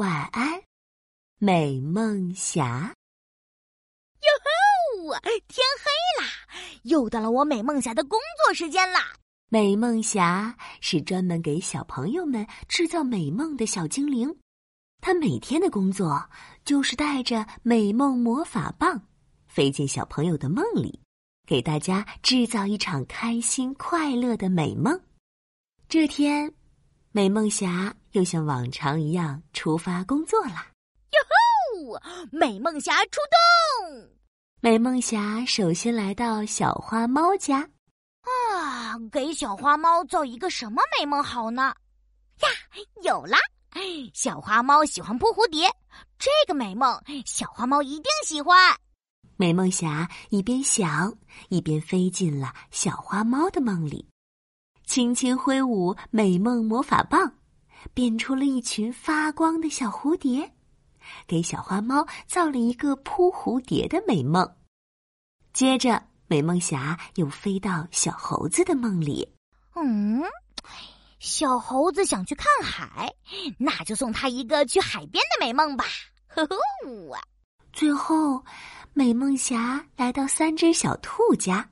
晚安，美梦侠。哟吼！天黑啦，又到了我美梦侠的工作时间啦。美梦侠是专门给小朋友们制造美梦的小精灵，他每天的工作就是带着美梦魔法棒，飞进小朋友的梦里，给大家制造一场开心快乐的美梦。这天，美梦侠又像往常一样出发工作了。哟吼！美梦侠出动。美梦侠首先来到小花猫家。啊，给小花猫做一个什么美梦好呢？呀，有啦！小花猫喜欢扑蝴蝶，这个美梦小花猫一定喜欢。美梦侠一边想，一边飞进了小花猫的梦里。轻轻挥舞美梦魔法棒，变出了一群发光的小蝴蝶，给小花猫造了一个扑蝴蝶的美梦。接着，美梦侠又飞到小猴子的梦里。嗯，小猴子想去看海，那就送他一个去海边的美梦吧。呵呵，最后，美梦侠来到三只小兔家，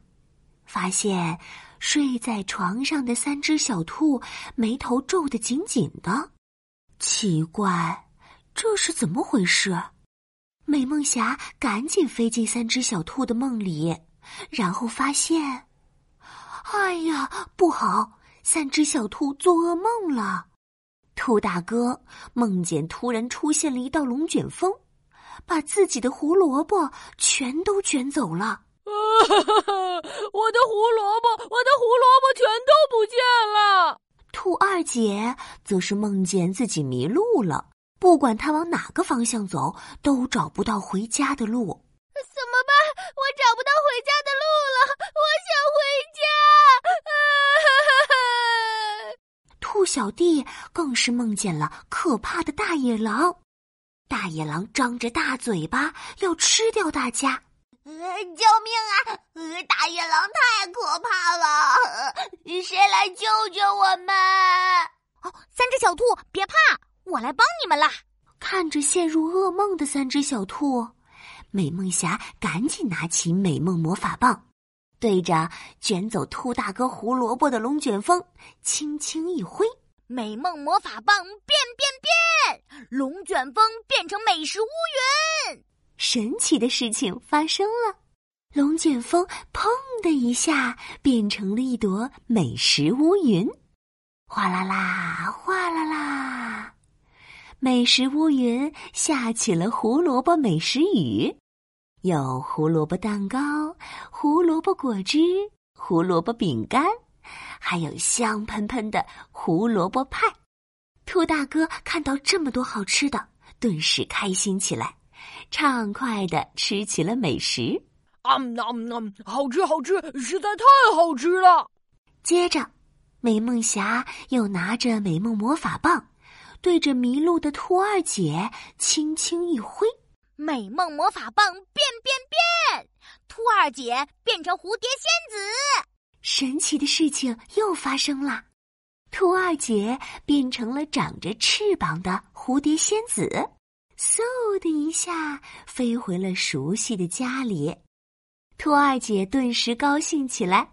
发现。睡在床上的三只小兔眉头皱得紧紧的，奇怪，这是怎么回事？美梦侠赶紧飞进三只小兔的梦里，然后发现，哎呀，不好！三只小兔做噩梦了。兔大哥梦见突然出现了一道龙卷风，把自己的胡萝卜全都卷走了。我的胡萝卜，我的胡萝卜全都不见了。兔二姐则是梦见自己迷路了，不管她往哪个方向走，都找不到回家的路。怎么办？我找不到回家的路了，我想回家。兔小弟更是梦见了可怕的大野狼，大野狼张着大嘴巴要吃掉大家。呃救命啊！呃大野狼太可怕了，谁来救救我们？哦，三只小兔，别怕，我来帮你们啦！看着陷入噩梦的三只小兔，美梦侠赶紧拿起美梦魔法棒，对着卷走兔大哥胡萝卜的龙卷风轻轻一挥，美梦魔法棒变变变，龙卷风变成美食乌云。神奇的事情发生了，龙卷风砰的一下变成了一朵美食乌云，哗啦啦，哗啦啦，美食乌云下起了胡萝卜美食雨，有胡萝卜蛋糕、胡萝卜果汁、胡萝卜饼干，还有香喷喷的胡萝卜派。兔大哥看到这么多好吃的，顿时开心起来。畅快的吃起了美食，啊啊啊！好吃好吃，实在太好吃了。接着，美梦侠又拿着美梦魔法棒，对着迷路的兔二姐轻轻一挥，美梦魔法棒变变变，兔二姐变成蝴蝶仙子。神奇的事情又发生了，兔二姐变成了长着翅膀的蝴蝶仙子。嗖的一下飞回了熟悉的家里，兔二姐顿时高兴起来。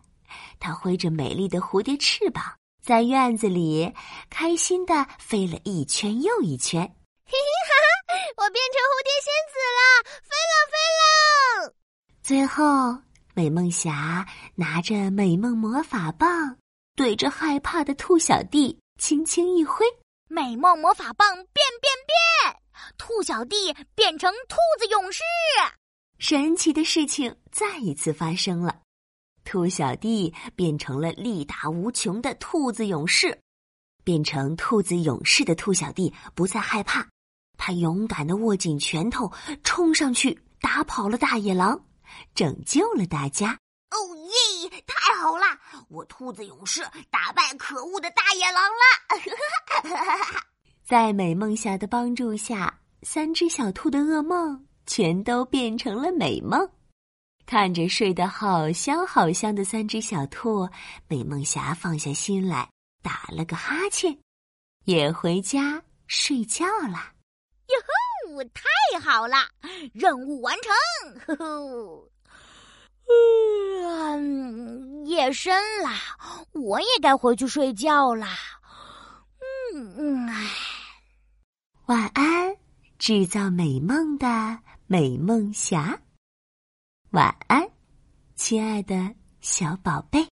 她挥着美丽的蝴蝶翅膀，在院子里开心的飞了一圈又一圈。嘿嘿哈哈！我变成蝴蝶仙子了，飞了飞了！最后，美梦侠拿着美梦魔法棒，对着害怕的兔小弟轻轻一挥，美梦魔法棒变变变。兔小弟变成兔子勇士，神奇的事情再一次发生了。兔小弟变成了力大无穷的兔子勇士，变成兔子勇士的兔小弟不再害怕，他勇敢的握紧拳头，冲上去打跑了大野狼，拯救了大家。哦耶！太好了，我兔子勇士打败可恶的大野狼了。在美梦侠的帮助下，三只小兔的噩梦全都变成了美梦。看着睡得好香好香的三只小兔，美梦侠放下心来，打了个哈欠，也回家睡觉了。太好了，任务完成！呵呵。嗯，夜深了，我也该回去睡觉啦。嗯嗯，唉，晚安，制造美梦的美梦侠。晚安，亲爱的小宝贝。